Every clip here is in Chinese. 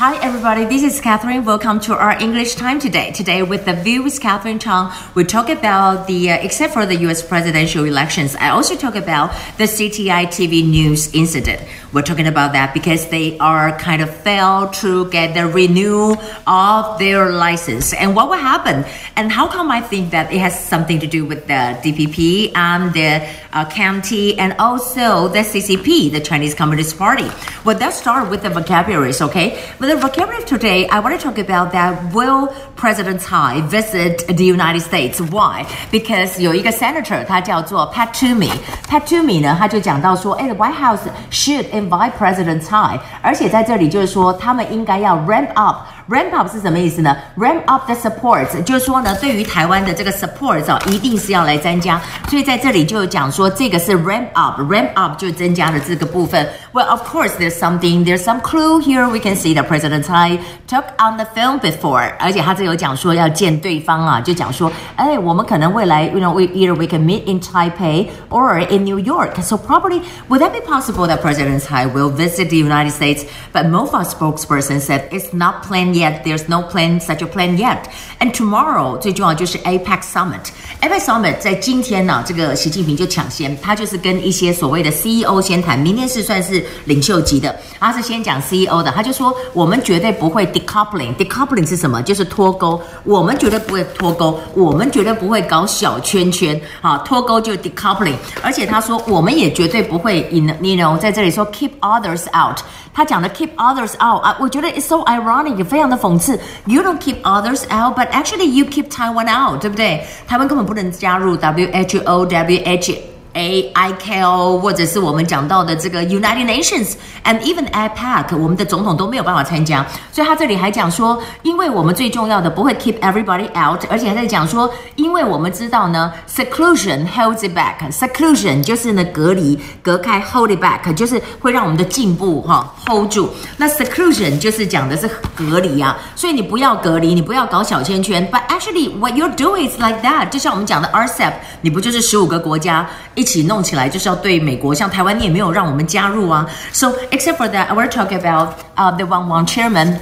Hi, everybody. This is Catherine. Welcome to our English time today. Today, with the view with Catherine Chang, we talk about the, uh, except for the U.S. presidential elections, I also talk about the CTI TV news incident. We're talking about that because they are kind of failed to get the renewal of their license. And what will happen? And how come I think that it has something to do with the DPP and the uh, county and also the CCP, the Chinese Communist Party? Well, let's start with the vocabularies, okay? But the vocabulary today, I want to talk about that. Will President Tsai visit the United States? Why? Because 有一个 senator，他叫做 Pat Toomey。Pat Toomey 呢，他就讲到说，哎，the White House should invite President Tsai，而且在这里就是说，他们应该要 ramp up。 Ramp up 是什么意思呢？Ramp up the support，就是说呢，对于台湾的这个 support 啊，一定是要来增加。所以在这里就讲说，这个是 ramp up，ramp up 就增加了这个部分。Well, of course, there's something, there's some clue here. We can see that President Tsai took on the film before，而且他这有讲说要见对方啊，就讲说，哎，我们可能未来，you know, we either we can meet in Taipei or in New York. So probably, would that be possible that President Tsai will visit the United States? But MOFA spokesperson said it's not planned yet. There's no plan, such a plan yet. And tomorrow 最重要就是 APEC Summit。APEC Summit 在今天呢、啊，这个习近平就抢先，他就是跟一些所谓的 CEO 先谈，明天是算是领袖级的，他是先讲 CEO 的，他就说我们绝对不会 decoupling。decoupling 是什么？就是脱钩。我们绝对不会脱钩，我们绝对不会搞小圈圈。好，脱钩就 decoupling。而且他说我们也绝对不会 in you know 在这里说 keep others out。他讲的 keep others out 啊，我觉得 it's so ironic，也非 常的讽刺。You don't keep others out，but actually you keep Taiwan out，对不对？台湾根本不能加入 WHO、WHO。 A I K O 或者是我们讲到的这个 United Nations and even APEC，我们的总统都没有办法参加，所以他这里还讲说，因为我们最重要的不会 keep everybody out，而且还在讲说，因为我们知道呢，seclusion holds it back，seclusion 就是呢隔离隔开，hold it back 就是会让我们的进步哈 hold 住，那 seclusion 就是讲的是隔离啊，所以你不要隔离，你不要搞小圈圈，but actually what you're doing is like that，就像我们讲的 RCEP，你不就是十五个国家？一起弄起来就是要对美国，像台湾你也没有让我们加入啊。So except for that, I we're talking about uh, the One One Chairman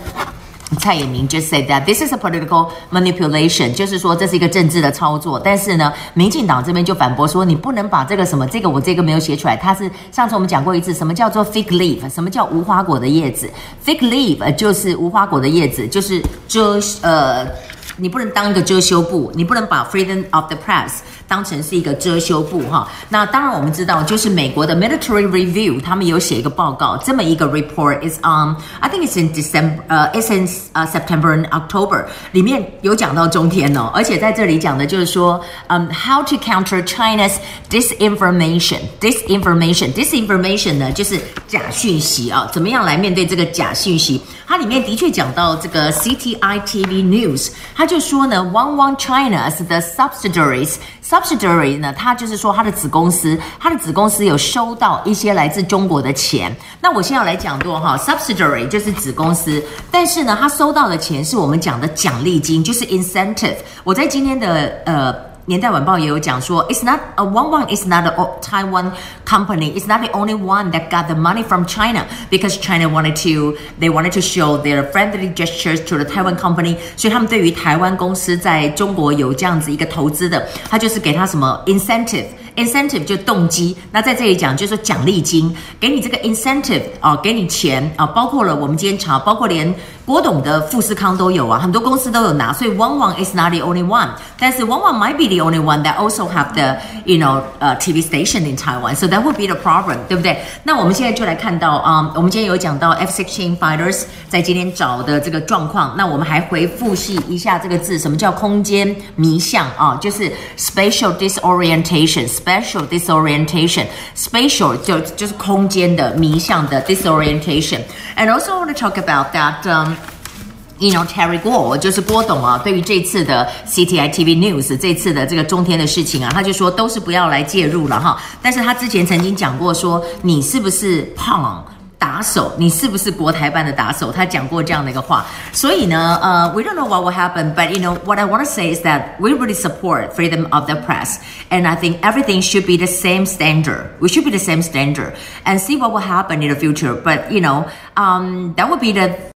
蔡衍明 just said that this is a political manipulation，就是说这是一个政治的操作。但是呢，民进党这边就反驳说，你不能把这个什么这个我这个没有写出来，它是上次我们讲过一次，什么叫做 fig leaf？什么叫无花果的叶子？fig leaf 就是无花果的叶子，就是遮呃，你不能当一个遮羞布，你不能把 freedom of the press。当成是一个遮羞布哈，那当然我们知道，就是美国的 Military Review，他们有写一个报告，这么一个 report is on，I think it's in December，呃，it's in 呃 September and October，里面有讲到中天哦，而且在这里讲的就是说，嗯，how to counter China's disinformation，disinformation，disinformation 呢就是假讯息啊，怎么样来面对这个假讯息？它里面的确讲到这个 CTI TV News，他就说呢，One One China's the subsidiaries。Subsidiary 呢，他就是说他的子公司，他的子公司有收到一些来自中国的钱。那我现在要来讲多哈，Subsidiary 就是子公司，但是呢，他收到的钱是我们讲的奖励金，就是 incentive。我在今天的呃。年代晚报也有讲说，It's not a One One is not a Taiwan company. It's not the only one that got the money from China because China wanted to they wanted to show their friendly gestures to the Taiwan company. 所以他们对于台湾公司在中国有这样子一个投资的，他就是给他什么 incentive。 Incentive 就动机，那在这里讲就是说奖励金，给你这个 incentive 啊，给你钱啊，包括了我们今天查，包括连郭董的富士康都有啊，很多公司都有拿，所以 One One is not the only one，但是 One One might be the only one that also have the you know 呃、TV station in Taiwan，so that would be the problem，对不对？那我们现在就来看到啊我们今天有讲到 F-16 fighters 在今天找的这个状况，那我们还回复习一下这个字，什么叫空间迷向啊？就是 spatial disorientation。Special disorientation, spatial 就就是空间的迷向的 disorientation. And also I want to talk about that, um, you know, Terry Gou 就是郭董啊，对于这次的 CTI TV News 这次的这个中天的事情啊，他就说都是不要来介入了哈。但是他之前曾经讲过说，你是不是胖？打手，你是不是国台办的打手？他讲过这样的一个话，所以呢，呃、uh,，we don't know what will happen, but you know what I want to say is that we really support freedom of the press, and I think everything should be the same standard. We should be the same standard, and see what will happen in the future. But you know, um, that would be the